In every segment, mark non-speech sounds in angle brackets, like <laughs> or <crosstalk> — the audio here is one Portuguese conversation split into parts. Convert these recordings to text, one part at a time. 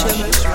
Shimmer.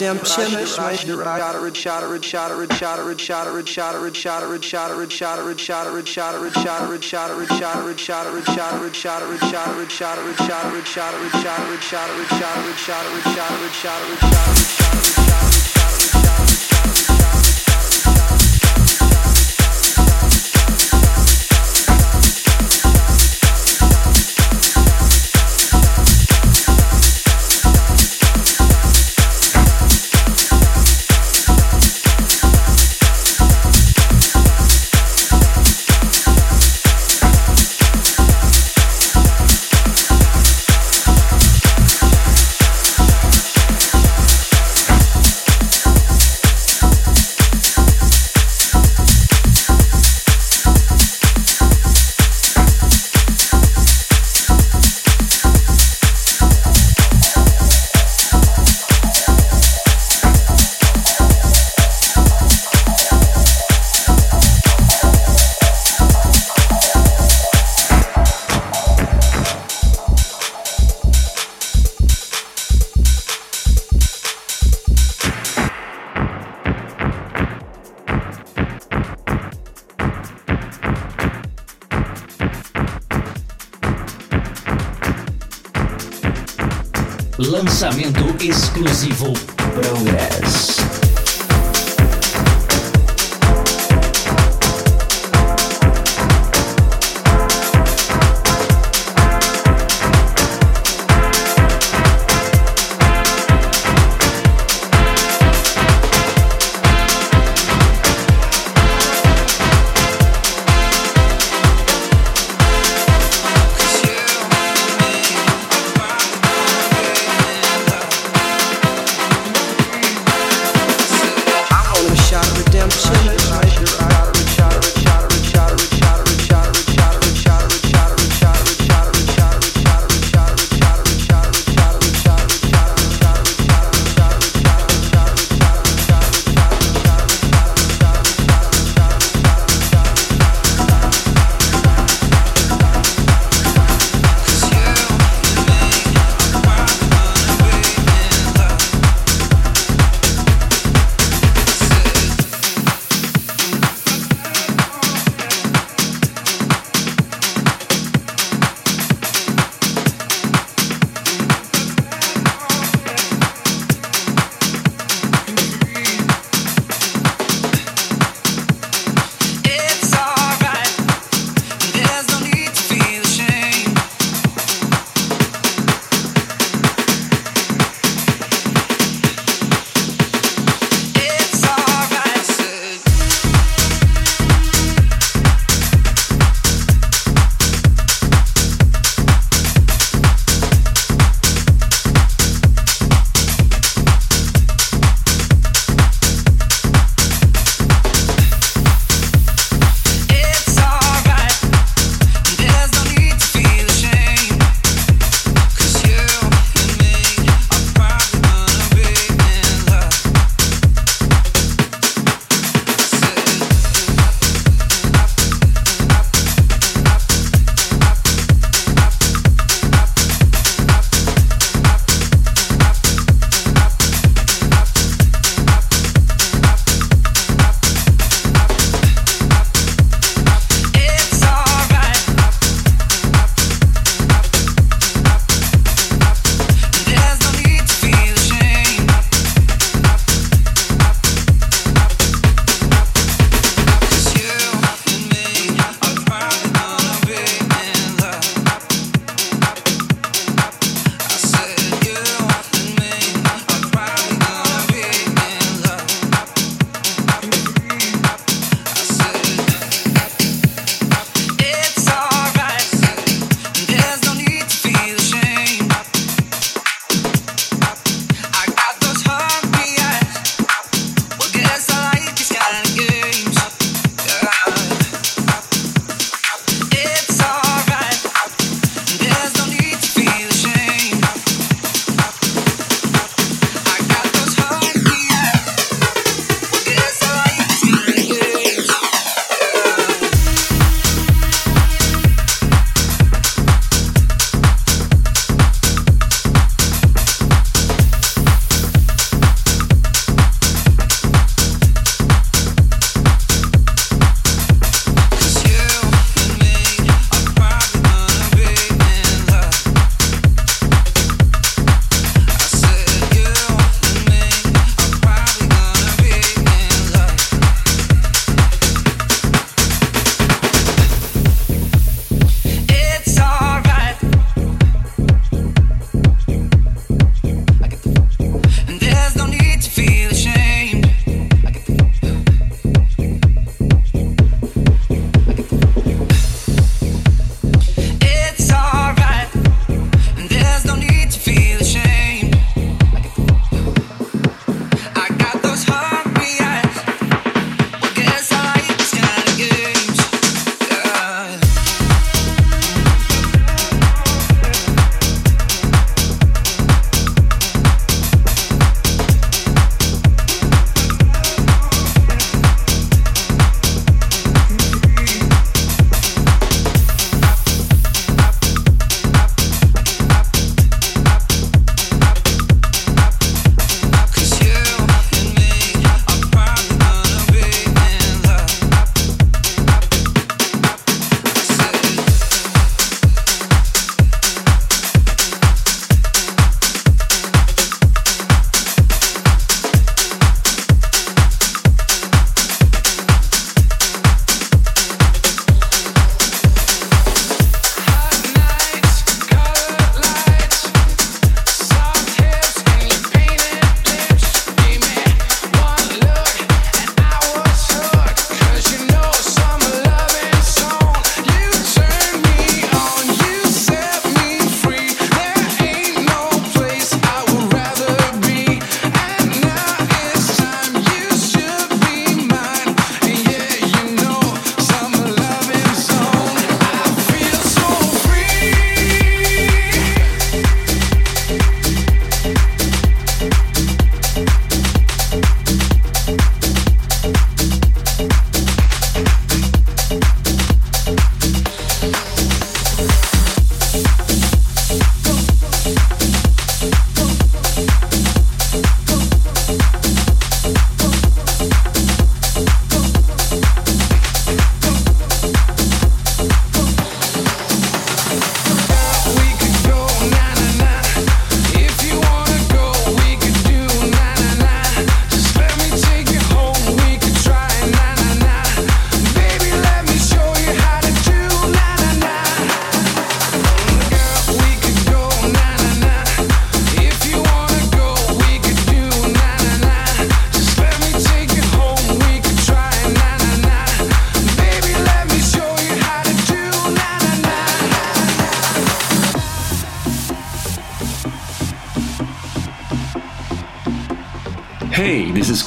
Redemption.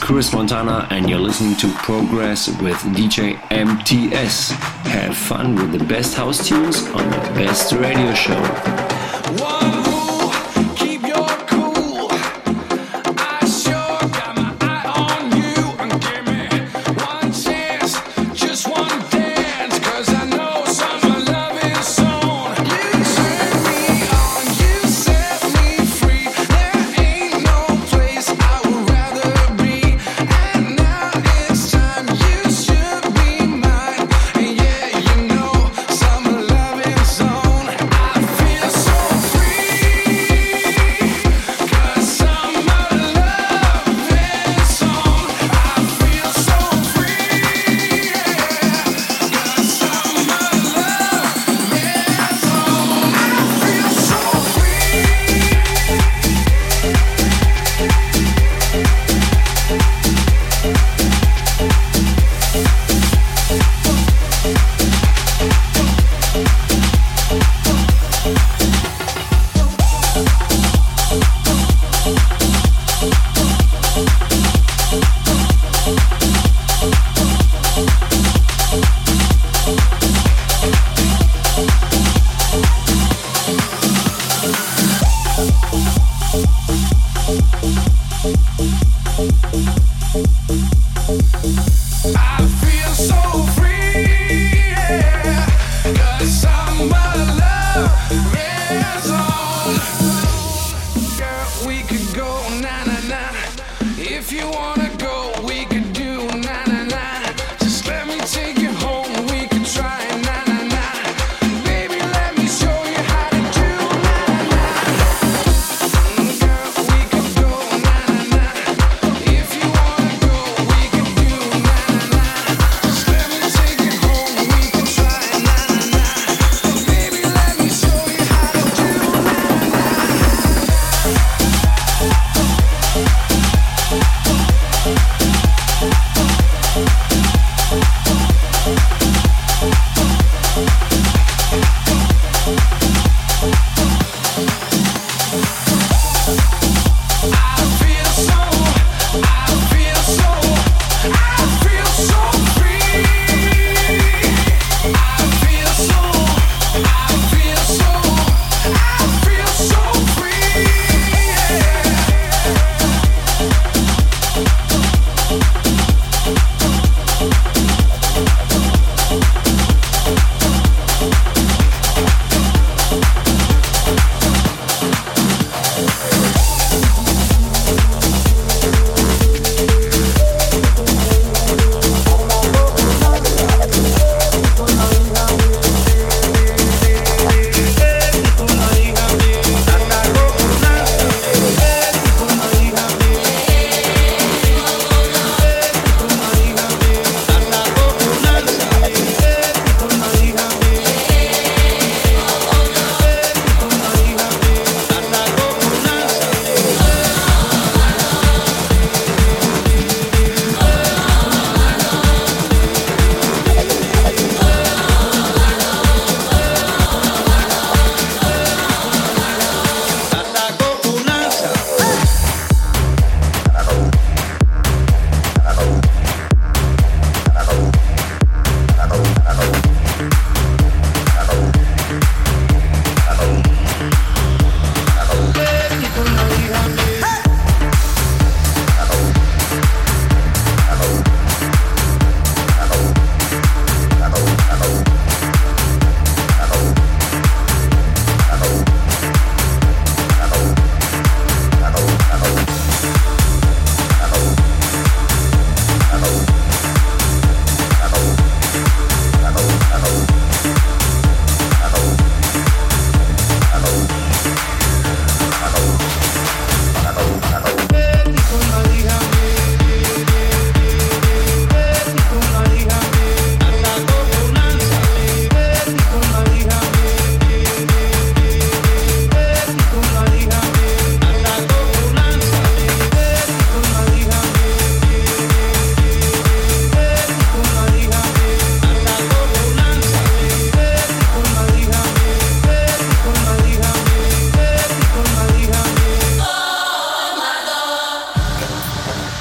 Chris Montana, and you're listening to Progress with DJ MTS. Have fun with the best house tunes on the best radio show.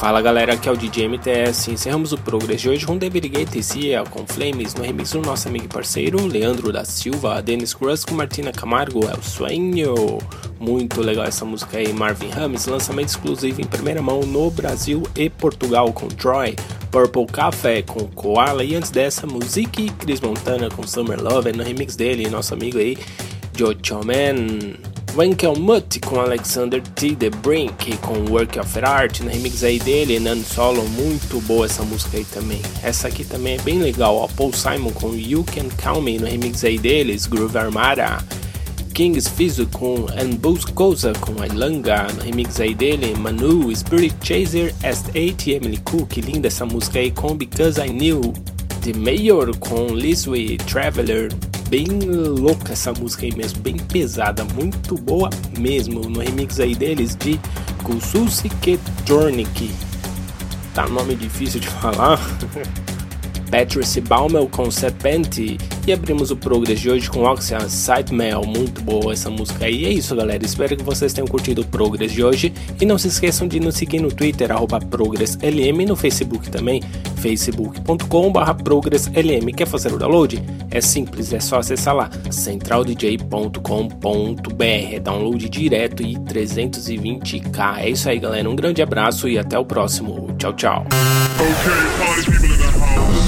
Fala galera, aqui é o DJ MTS. Encerramos o Progress de hoje com David Guetta e com Flames no remix do nosso amigo e parceiro Leandro da Silva, Dennis Cruz com Martina Camargo, É o Sueño. Muito legal essa música aí, Marvin Ramos, lançamento exclusivo em primeira mão no Brasil e Portugal com Troy, Purple Café com Koala e antes dessa, Musique Chris Montana com Summer Love no remix dele, nosso amigo aí, Jojo Man. Wankel Mutt com Alexander T. The Brink com Work of Art no remix aí dele, Nan Solo, muito boa essa música aí também. Essa aqui também é bem legal, ó, Paul Simon com You Can Call Me no remix aí deles, Groove Armada. Kings Fizu com And Cosa com Ilanga no remix aí dele, Manu, Spirit Chaser, S8 e Emily Cook, linda essa música aí com Because I Knew. The Mayor com Lisway Traveler, bem louca essa música aí mesmo, bem pesada, muito boa mesmo. No remix aí deles de Kususi Ketornik. Tá nome difícil de <laughs> falar. Patrice Baumel com Serpente e abrimos o Progress de hoje com Oxia Sidemail, muito boa essa música aí. E é isso galera, espero que vocês tenham curtido o Progress de hoje e não se esqueçam de nos seguir no Twitter, arroba ProgressLM, no Facebook também, facebook.com.br ProgressLM. Quer fazer o download? É simples, é só acessar lá, centraldj.com.br, download direto e 320k. É isso aí galera, um grande abraço e até o próximo. Tchau, tchau.